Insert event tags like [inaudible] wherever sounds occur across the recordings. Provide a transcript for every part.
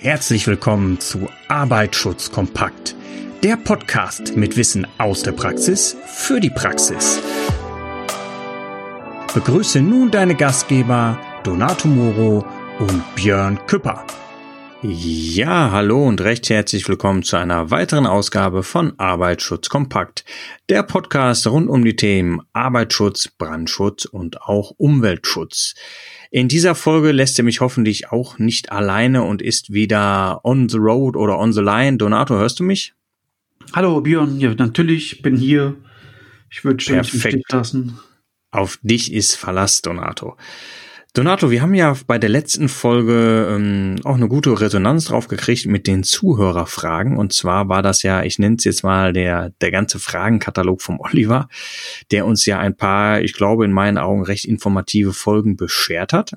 Herzlich willkommen zu Arbeitsschutz kompakt, der Podcast mit Wissen aus der Praxis für die Praxis. Begrüße nun deine Gastgeber Donato Moro und Björn Küpper. Ja, hallo und recht herzlich willkommen zu einer weiteren Ausgabe von Arbeitsschutz kompakt, der Podcast rund um die Themen Arbeitsschutz, Brandschutz und auch Umweltschutz. In dieser Folge lässt er mich hoffentlich auch nicht alleine und ist wieder on the road oder on the line. Donato, hörst du mich? Hallo Björn, ja natürlich, bin hier. Ich würde dich nicht lassen. Auf dich ist Verlass, Donato. Donato, wir haben ja bei der letzten Folge ähm, auch eine gute Resonanz drauf gekriegt mit den Zuhörerfragen. Und zwar war das ja, ich nenne es jetzt mal der, der ganze Fragenkatalog vom Oliver, der uns ja ein paar, ich glaube, in meinen Augen recht informative Folgen beschert hat.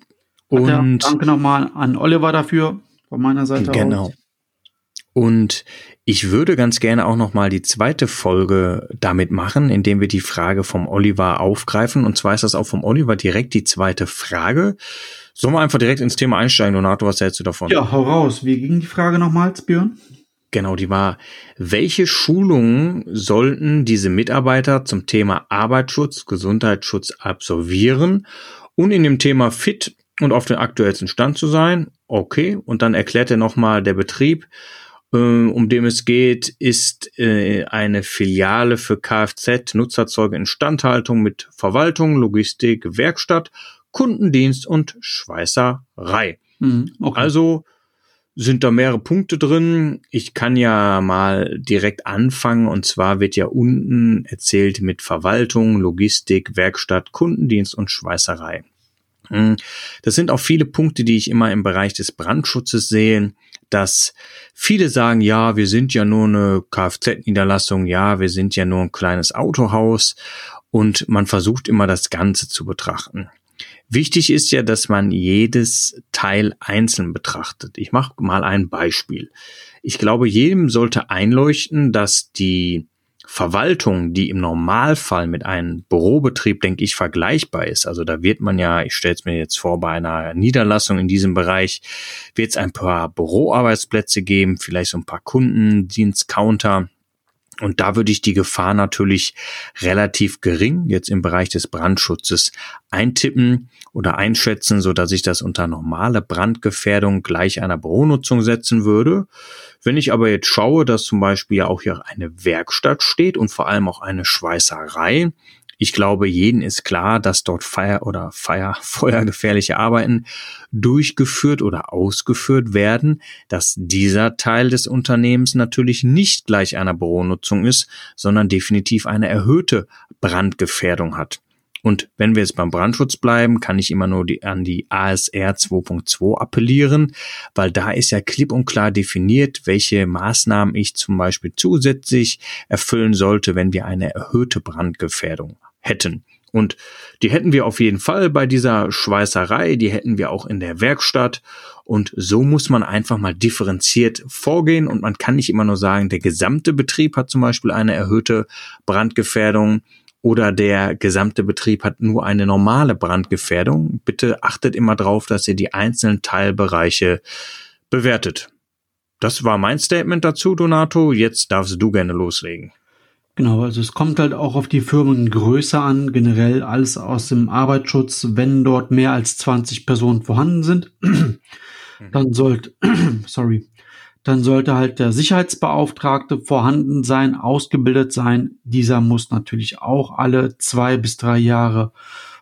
Und ja, danke nochmal an Oliver dafür von meiner Seite. Genau. Aus. Und ich würde ganz gerne auch noch mal die zweite Folge damit machen, indem wir die Frage vom Oliver aufgreifen. Und zwar ist das auch vom Oliver direkt die zweite Frage. Sollen wir einfach direkt ins Thema einsteigen, Donato? Was hältst du davon? Ja, hau raus. Wie ging die Frage nochmals, Björn? Genau, die war, welche Schulungen sollten diese Mitarbeiter zum Thema Arbeitsschutz, Gesundheitsschutz absolvieren und in dem Thema fit und auf den aktuellsten Stand zu sein? Okay, und dann erklärt er nochmal der Betrieb, um dem es geht, ist äh, eine Filiale für Kfz, Nutzerzeuge Instandhaltung mit Verwaltung, Logistik, Werkstatt, Kundendienst und Schweißerei. Mhm, okay. Also sind da mehrere Punkte drin. Ich kann ja mal direkt anfangen und zwar wird ja unten erzählt mit Verwaltung, Logistik, Werkstatt, Kundendienst und Schweißerei. Hm, das sind auch viele Punkte, die ich immer im Bereich des Brandschutzes sehe dass viele sagen, ja, wir sind ja nur eine Kfz-Niederlassung, ja, wir sind ja nur ein kleines Autohaus und man versucht immer das Ganze zu betrachten. Wichtig ist ja, dass man jedes Teil einzeln betrachtet. Ich mache mal ein Beispiel. Ich glaube, jedem sollte einleuchten, dass die Verwaltung, die im Normalfall mit einem Bürobetrieb, denke ich, vergleichbar ist. Also da wird man ja, ich stelle es mir jetzt vor, bei einer Niederlassung in diesem Bereich wird es ein paar Büroarbeitsplätze geben, vielleicht so ein paar Kundendienstcounter. Und da würde ich die Gefahr natürlich relativ gering jetzt im Bereich des Brandschutzes eintippen oder einschätzen, so dass ich das unter normale Brandgefährdung gleich einer Büronutzung setzen würde. Wenn ich aber jetzt schaue, dass zum Beispiel auch hier eine Werkstatt steht und vor allem auch eine Schweißerei, ich glaube, jeden ist klar, dass dort Feier oder Feier, [laughs] feuergefährliche Arbeiten durchgeführt oder ausgeführt werden, dass dieser Teil des Unternehmens natürlich nicht gleich einer Büronutzung ist, sondern definitiv eine erhöhte Brandgefährdung hat. Und wenn wir jetzt beim Brandschutz bleiben, kann ich immer nur die, an die ASR 2.2 appellieren, weil da ist ja klipp und klar definiert, welche Maßnahmen ich zum Beispiel zusätzlich erfüllen sollte, wenn wir eine erhöhte Brandgefährdung hätten. Und die hätten wir auf jeden Fall bei dieser Schweißerei, die hätten wir auch in der Werkstatt. Und so muss man einfach mal differenziert vorgehen. Und man kann nicht immer nur sagen, der gesamte Betrieb hat zum Beispiel eine erhöhte Brandgefährdung oder der gesamte Betrieb hat nur eine normale Brandgefährdung. Bitte achtet immer darauf, dass ihr die einzelnen Teilbereiche bewertet. Das war mein Statement dazu, Donato. Jetzt darfst du gerne loslegen. Genau, also es kommt halt auch auf die Firmengröße an, generell alles aus dem Arbeitsschutz. Wenn dort mehr als 20 Personen vorhanden sind, dann sollte, [clears throat] sorry, dann sollte halt der Sicherheitsbeauftragte vorhanden sein, ausgebildet sein. Dieser muss natürlich auch alle zwei bis drei Jahre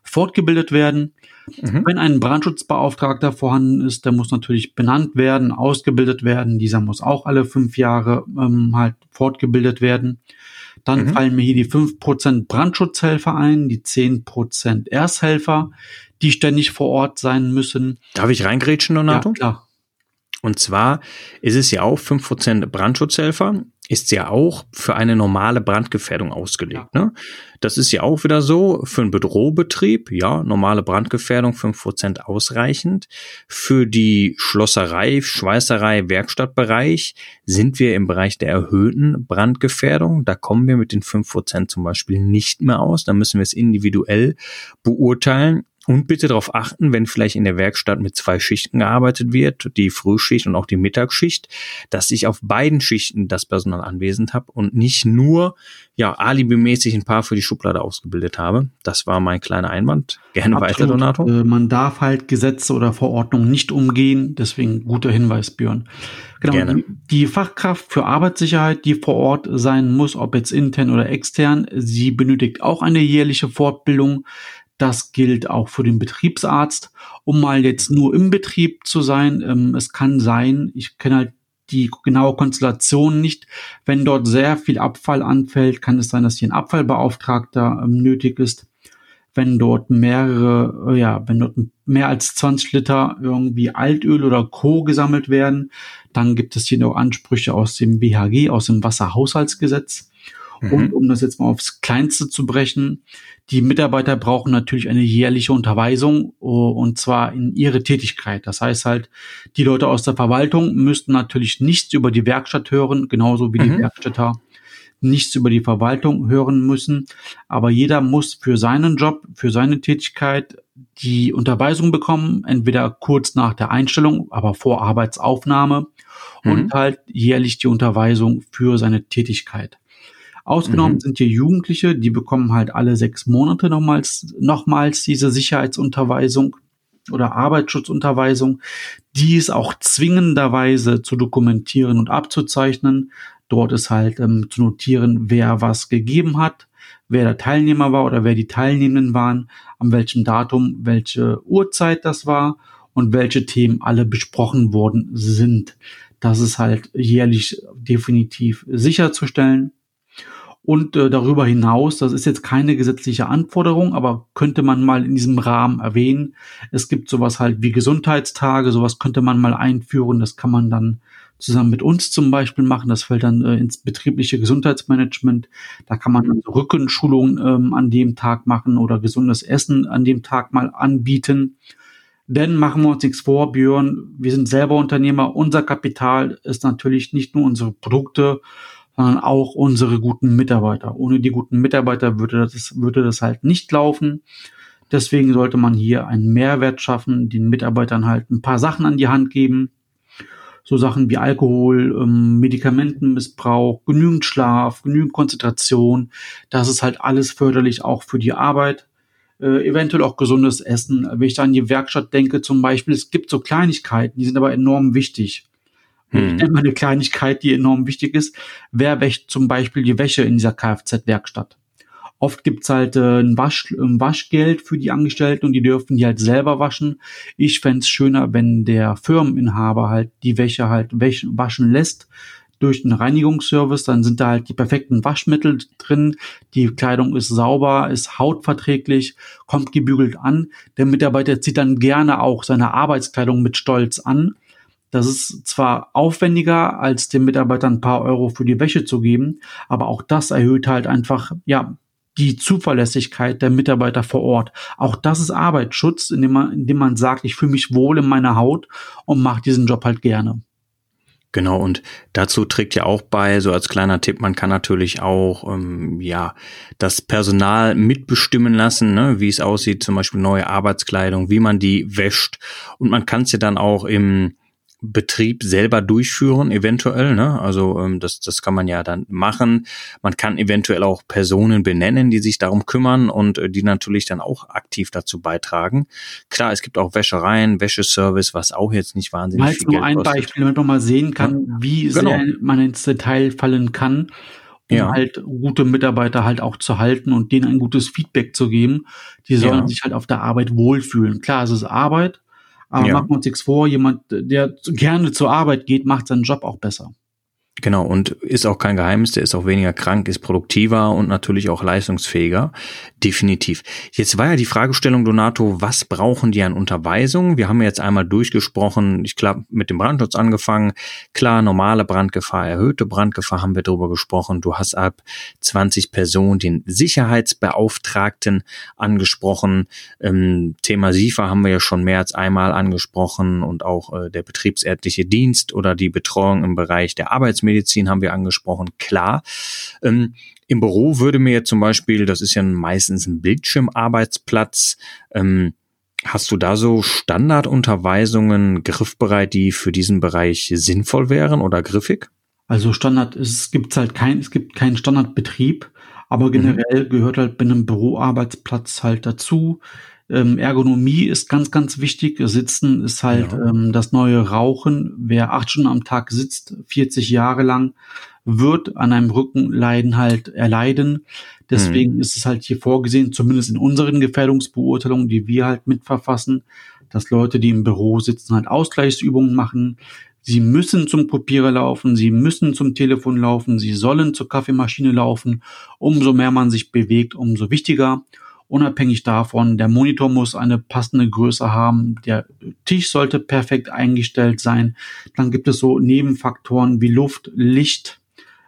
fortgebildet werden. Mhm. Wenn ein Brandschutzbeauftragter vorhanden ist, der muss natürlich benannt werden, ausgebildet werden. Dieser muss auch alle fünf Jahre ähm, halt fortgebildet werden. Dann mhm. fallen mir hier die fünf Prozent Brandschutzhelfer ein, die zehn Prozent Ersthelfer, die ständig vor Ort sein müssen. Darf ich reingrätschen, Donato? Ja, klar. Und zwar ist es ja auch fünf Prozent Brandschutzhelfer, ist ja auch für eine normale Brandgefährdung ausgelegt. Ja. Ne? Das ist ja auch wieder so, für einen Bürobetrieb, ja, normale Brandgefährdung fünf Prozent ausreichend. Für die Schlosserei, Schweißerei, Werkstattbereich sind wir im Bereich der erhöhten Brandgefährdung. Da kommen wir mit den fünf Prozent zum Beispiel nicht mehr aus. Da müssen wir es individuell beurteilen. Und bitte darauf achten, wenn vielleicht in der Werkstatt mit zwei Schichten gearbeitet wird, die Frühschicht und auch die Mittagsschicht, dass ich auf beiden Schichten das Personal anwesend habe und nicht nur ja alibimäßig ein paar für die Schublade ausgebildet habe. Das war mein kleiner Einwand. Gerne Absolut. weiter, Donato. Äh, man darf halt Gesetze oder Verordnungen nicht umgehen, deswegen guter Hinweis, Björn. Genau, Gerne. Die, die Fachkraft für Arbeitssicherheit, die vor Ort sein muss, ob jetzt intern oder extern, sie benötigt auch eine jährliche Fortbildung. Das gilt auch für den Betriebsarzt. Um mal jetzt nur im Betrieb zu sein, ähm, es kann sein, ich kenne halt die genaue Konstellation nicht. Wenn dort sehr viel Abfall anfällt, kann es sein, dass hier ein Abfallbeauftragter ähm, nötig ist. Wenn dort mehrere, äh, ja, wenn dort mehr als 20 Liter irgendwie Altöl oder Co. gesammelt werden, dann gibt es hier noch Ansprüche aus dem BHG, aus dem Wasserhaushaltsgesetz. Mhm. Und um das jetzt mal aufs Kleinste zu brechen, die Mitarbeiter brauchen natürlich eine jährliche Unterweisung oh, und zwar in ihre Tätigkeit. Das heißt halt, die Leute aus der Verwaltung müssten natürlich nichts über die Werkstatt hören, genauso wie mhm. die Werkstätter nichts über die Verwaltung hören müssen. Aber jeder muss für seinen Job, für seine Tätigkeit die Unterweisung bekommen, entweder kurz nach der Einstellung, aber vor Arbeitsaufnahme mhm. und halt jährlich die Unterweisung für seine Tätigkeit. Ausgenommen mhm. sind hier Jugendliche, die bekommen halt alle sechs Monate nochmals, nochmals diese Sicherheitsunterweisung oder Arbeitsschutzunterweisung. Die ist auch zwingenderweise zu dokumentieren und abzuzeichnen. Dort ist halt ähm, zu notieren, wer was gegeben hat, wer der Teilnehmer war oder wer die Teilnehmenden waren, an welchem Datum, welche Uhrzeit das war und welche Themen alle besprochen worden sind. Das ist halt jährlich definitiv sicherzustellen. Und äh, darüber hinaus, das ist jetzt keine gesetzliche Anforderung, aber könnte man mal in diesem Rahmen erwähnen. Es gibt sowas halt wie Gesundheitstage, sowas könnte man mal einführen. Das kann man dann zusammen mit uns zum Beispiel machen. Das fällt dann äh, ins betriebliche Gesundheitsmanagement. Da kann man dann Rückenschulungen ähm, an dem Tag machen oder gesundes Essen an dem Tag mal anbieten. Denn machen wir uns nichts vor, Björn, wir sind selber Unternehmer. Unser Kapital ist natürlich nicht nur unsere Produkte, sondern auch unsere guten Mitarbeiter. Ohne die guten Mitarbeiter würde das, würde das halt nicht laufen. Deswegen sollte man hier einen Mehrwert schaffen, den Mitarbeitern halt ein paar Sachen an die Hand geben. So Sachen wie Alkohol, ähm, Medikamentenmissbrauch, genügend Schlaf, genügend Konzentration. Das ist halt alles förderlich auch für die Arbeit. Äh, eventuell auch gesundes Essen. Wenn ich da an die Werkstatt denke zum Beispiel, es gibt so Kleinigkeiten, die sind aber enorm wichtig. Hm. Mal eine Kleinigkeit, die enorm wichtig ist. Wer wäscht zum Beispiel die Wäsche in dieser Kfz-Werkstatt? Oft gibt's halt äh, ein, Wasch, ein Waschgeld für die Angestellten und die dürfen die halt selber waschen. Ich fände schöner, wenn der Firmeninhaber halt die Wäsche halt waschen lässt durch einen Reinigungsservice. Dann sind da halt die perfekten Waschmittel drin. Die Kleidung ist sauber, ist hautverträglich, kommt gebügelt an. Der Mitarbeiter zieht dann gerne auch seine Arbeitskleidung mit Stolz an. Das ist zwar aufwendiger, als dem Mitarbeiter ein paar Euro für die Wäsche zu geben, aber auch das erhöht halt einfach, ja, die Zuverlässigkeit der Mitarbeiter vor Ort. Auch das ist Arbeitsschutz, indem man, indem man sagt, ich fühle mich wohl in meiner Haut und mache diesen Job halt gerne. Genau, und dazu trägt ja auch bei, so als kleiner Tipp, man kann natürlich auch ähm, ja das Personal mitbestimmen lassen, ne, wie es aussieht, zum Beispiel neue Arbeitskleidung, wie man die wäscht. Und man kann es ja dann auch im Betrieb selber durchführen, eventuell. Ne? Also ähm, das, das kann man ja dann machen. Man kann eventuell auch Personen benennen, die sich darum kümmern und äh, die natürlich dann auch aktiv dazu beitragen. Klar, es gibt auch Wäschereien, Wäscheservice, was auch jetzt nicht wahnsinnig mal viel nur Geld ein kostet. Beispiel, damit man mal sehen kann, ja. wie genau. sehr man ins Detail fallen kann, um ja. halt gute Mitarbeiter halt auch zu halten und denen ein gutes Feedback zu geben. Die sollen ja. sich halt auf der Arbeit wohlfühlen. Klar, es ist Arbeit, aber ja. machen wir uns nichts vor, jemand, der gerne zur Arbeit geht, macht seinen Job auch besser. Genau, und ist auch kein Geheimnis, der ist auch weniger krank, ist produktiver und natürlich auch leistungsfähiger. Definitiv. Jetzt war ja die Fragestellung, Donato, was brauchen die an Unterweisung? Wir haben jetzt einmal durchgesprochen, ich glaube, mit dem Brandschutz angefangen. Klar, normale Brandgefahr, erhöhte Brandgefahr haben wir darüber gesprochen. Du hast ab 20 Personen den Sicherheitsbeauftragten angesprochen. Ähm, Thema SIFA haben wir ja schon mehr als einmal angesprochen und auch äh, der betriebsärztliche Dienst oder die Betreuung im Bereich der Arbeitsmittel Rechtsmedizin haben wir angesprochen, klar. Ähm, Im Büro würde mir zum Beispiel, das ist ja meistens ein Bildschirmarbeitsplatz, ähm, Hast du da so Standardunterweisungen griffbereit, die für diesen Bereich sinnvoll wären oder griffig? Also Standard, es gibt halt kein, es gibt keinen Standardbetrieb, aber mhm. generell mhm. gehört halt bei einem Büroarbeitsplatz halt dazu. Ähm, Ergonomie ist ganz, ganz wichtig. Sitzen ist halt ja. ähm, das neue Rauchen. Wer acht Stunden am Tag sitzt, 40 Jahre lang, wird an einem Rückenleiden halt erleiden. Deswegen mhm. ist es halt hier vorgesehen, zumindest in unseren Gefährdungsbeurteilungen, die wir halt mitverfassen, dass Leute, die im Büro sitzen, halt Ausgleichsübungen machen. Sie müssen zum Kopierer laufen, sie müssen zum Telefon laufen, sie sollen zur Kaffeemaschine laufen. Umso mehr man sich bewegt, umso wichtiger. Unabhängig davon, der Monitor muss eine passende Größe haben, der Tisch sollte perfekt eingestellt sein. Dann gibt es so Nebenfaktoren wie Luft, Licht,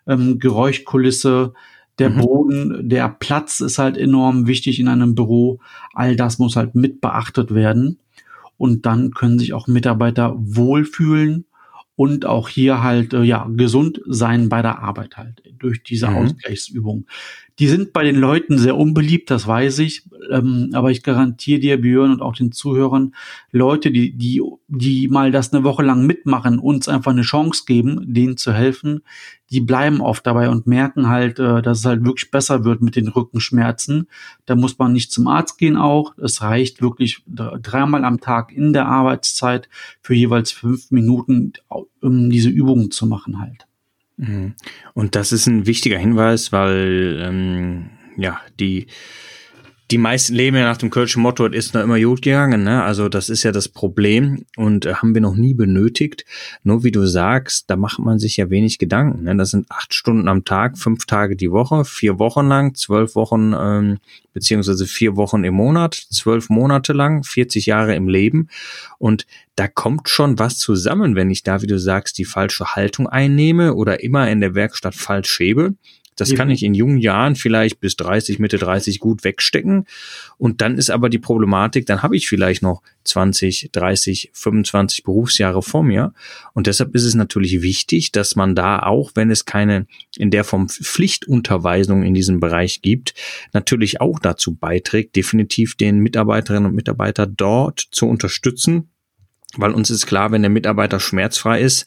ähm, Geräuschkulisse, der mhm. Boden, der Platz ist halt enorm wichtig in einem Büro. All das muss halt mit beachtet werden. Und dann können sich auch Mitarbeiter wohlfühlen und auch hier halt äh, ja gesund sein bei der Arbeit halt durch diese mhm. Ausgleichsübung. Die sind bei den Leuten sehr unbeliebt, das weiß ich. Ähm, aber ich garantiere dir, Björn und auch den Zuhörern, Leute, die, die, die mal das eine Woche lang mitmachen, uns einfach eine Chance geben, denen zu helfen, die bleiben oft dabei und merken halt, äh, dass es halt wirklich besser wird mit den Rückenschmerzen. Da muss man nicht zum Arzt gehen auch. Es reicht wirklich dreimal am Tag in der Arbeitszeit für jeweils fünf Minuten, um diese Übungen zu machen halt. Mhm. Und das ist ein wichtiger Hinweis, weil ähm, ja die die meisten leben ja nach dem Kölschen Motto, es ist noch immer gut gegangen, ne? Also das ist ja das Problem und äh, haben wir noch nie benötigt. Nur wie du sagst, da macht man sich ja wenig Gedanken. Ne? Das sind acht Stunden am Tag, fünf Tage die Woche, vier Wochen lang, zwölf Wochen ähm, beziehungsweise vier Wochen im Monat, zwölf Monate lang, 40 Jahre im Leben. Und da kommt schon was zusammen, wenn ich da, wie du sagst, die falsche Haltung einnehme oder immer in der Werkstatt falsch hebe das kann ich in jungen Jahren vielleicht bis 30, Mitte 30 gut wegstecken. Und dann ist aber die Problematik, dann habe ich vielleicht noch 20, 30, 25 Berufsjahre vor mir. Und deshalb ist es natürlich wichtig, dass man da auch, wenn es keine in der Form Pflichtunterweisung in diesem Bereich gibt, natürlich auch dazu beiträgt, definitiv den Mitarbeiterinnen und Mitarbeiter dort zu unterstützen, weil uns ist klar, wenn der Mitarbeiter schmerzfrei ist,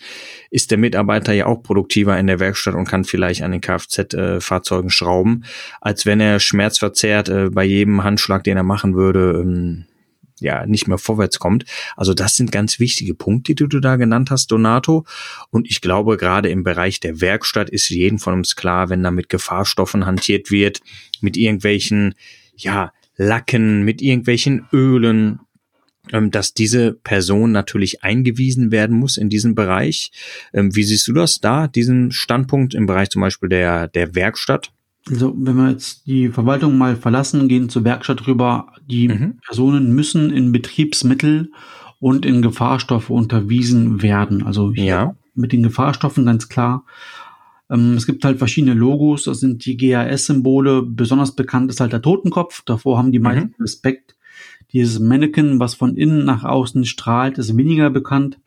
ist der Mitarbeiter ja auch produktiver in der Werkstatt und kann vielleicht an den Kfz-Fahrzeugen schrauben, als wenn er schmerzverzerrt äh, bei jedem Handschlag, den er machen würde, ähm, ja, nicht mehr vorwärts kommt. Also das sind ganz wichtige Punkte, die du da genannt hast, Donato. Und ich glaube, gerade im Bereich der Werkstatt ist jedem von uns klar, wenn da mit Gefahrstoffen hantiert wird, mit irgendwelchen, ja, Lacken, mit irgendwelchen Ölen, dass diese Person natürlich eingewiesen werden muss in diesem Bereich. Ähm, wie siehst du das da, diesen Standpunkt im Bereich zum Beispiel der, der Werkstatt? Also wenn wir jetzt die Verwaltung mal verlassen, gehen zur Werkstatt rüber, die mhm. Personen müssen in Betriebsmittel und in Gefahrstoffe unterwiesen werden. Also ja. mit den Gefahrstoffen ganz klar. Ähm, es gibt halt verschiedene Logos, das sind die GAS-Symbole. Besonders bekannt ist halt der Totenkopf. Davor haben die meisten mhm. Respekt. Dieses Mannequin, was von innen nach außen strahlt, ist weniger bekannt.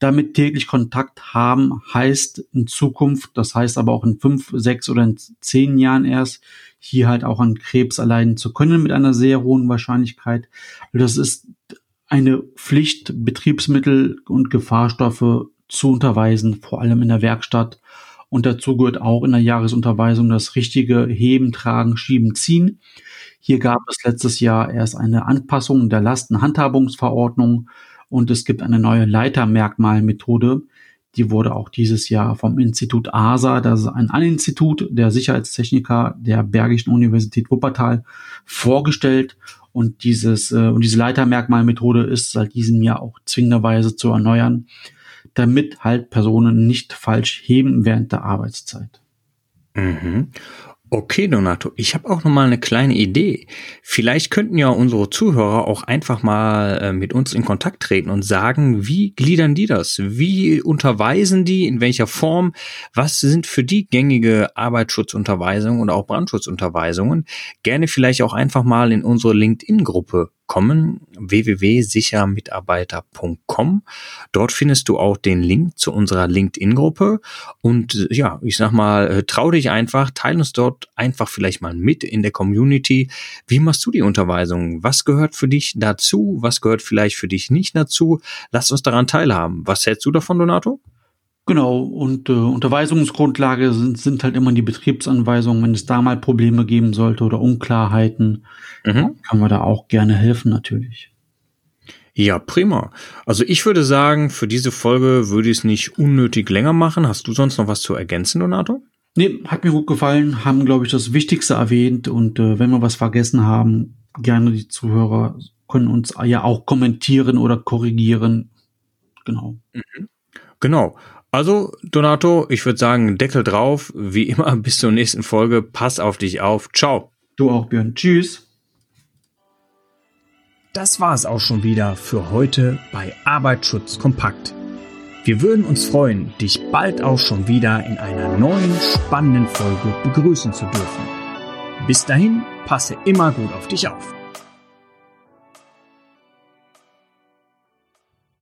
Damit täglich Kontakt haben heißt in Zukunft, das heißt aber auch in fünf, sechs oder in zehn Jahren erst, hier halt auch an Krebs erleiden zu können mit einer sehr hohen Wahrscheinlichkeit. Das ist eine Pflicht, Betriebsmittel und Gefahrstoffe zu unterweisen, vor allem in der Werkstatt. Und dazu gehört auch in der Jahresunterweisung das richtige Heben, Tragen, Schieben, Ziehen. Hier gab es letztes Jahr erst eine Anpassung der Lastenhandhabungsverordnung und es gibt eine neue Leitermerkmalmethode. Die wurde auch dieses Jahr vom Institut ASA, das ist ein Aninstitut der Sicherheitstechniker der Bergischen Universität Wuppertal, vorgestellt. Und dieses, äh, und diese Leitermerkmalmethode ist seit diesem Jahr auch zwingenderweise zu erneuern, damit halt Personen nicht falsch heben während der Arbeitszeit. Mhm. Okay, Donato, ich habe auch noch mal eine kleine Idee. Vielleicht könnten ja unsere Zuhörer auch einfach mal äh, mit uns in Kontakt treten und sagen, wie gliedern die das? Wie unterweisen die? In welcher Form? Was sind für die gängige Arbeitsschutzunterweisungen und auch Brandschutzunterweisungen? Gerne vielleicht auch einfach mal in unsere LinkedIn-Gruppe kommen, www.sichermitarbeiter.com. Dort findest du auch den Link zu unserer LinkedIn-Gruppe und äh, ja, ich sag mal, äh, trau dich einfach, teil uns dort einfach vielleicht mal mit in der Community. Wie machst du die Unterweisung? Was gehört für dich dazu? Was gehört vielleicht für dich nicht dazu? Lass uns daran teilhaben. Was hältst du davon, Donato? Genau, und äh, Unterweisungsgrundlage sind, sind halt immer die Betriebsanweisungen, wenn es da mal Probleme geben sollte oder Unklarheiten, mhm. kann man da auch gerne helfen natürlich. Ja, prima. Also ich würde sagen, für diese Folge würde ich es nicht unnötig länger machen. Hast du sonst noch was zu ergänzen, Donato? Nee, hat mir gut gefallen, haben, glaube ich, das Wichtigste erwähnt und äh, wenn wir was vergessen haben, gerne die Zuhörer können uns ja auch kommentieren oder korrigieren. Genau. Mhm. Genau. Also, Donato, ich würde sagen, Deckel drauf. Wie immer, [laughs] bis zur nächsten Folge. Pass auf dich auf. Ciao. Du auch, Björn. Tschüss. Das war es auch schon wieder für heute bei Arbeitsschutz kompakt. Wir würden uns freuen, dich bald auch schon wieder in einer neuen spannenden Folge begrüßen zu dürfen. Bis dahin, passe immer gut auf dich auf.